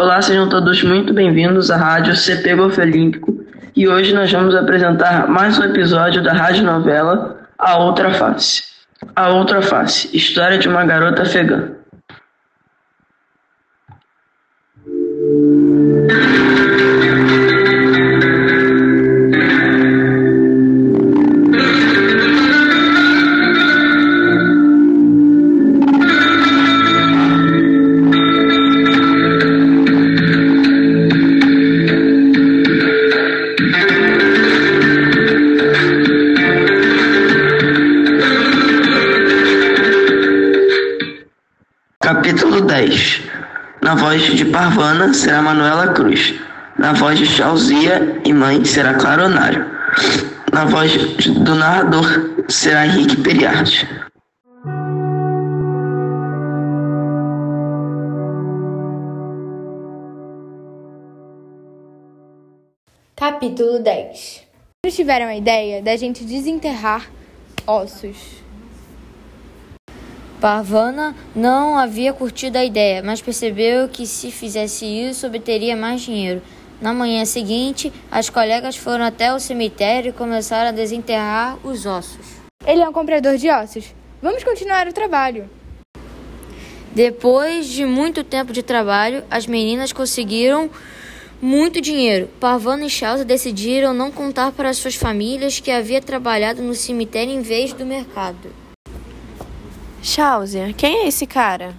Olá, sejam todos muito bem-vindos à Rádio CP Golfe Olímpico e hoje nós vamos apresentar mais um episódio da rádio novela A Outra Face. A Outra Face, história de uma garota afegã. Capítulo 10 Na voz de Parvana será Manuela Cruz. Na voz de Chauzia e mãe será Clara Onário. Na voz do narrador será Henrique Periarte. Capítulo 10 Eles tiveram a ideia da gente desenterrar ossos. Parvana não havia curtido a ideia, mas percebeu que se fizesse isso obteria mais dinheiro. Na manhã seguinte, as colegas foram até o cemitério e começaram a desenterrar os ossos. Ele é um comprador de ossos. Vamos continuar o trabalho. Depois de muito tempo de trabalho, as meninas conseguiram muito dinheiro. Parvana e Chausa decidiram não contar para suas famílias que havia trabalhado no cemitério em vez do mercado. Chauser, quem é esse cara?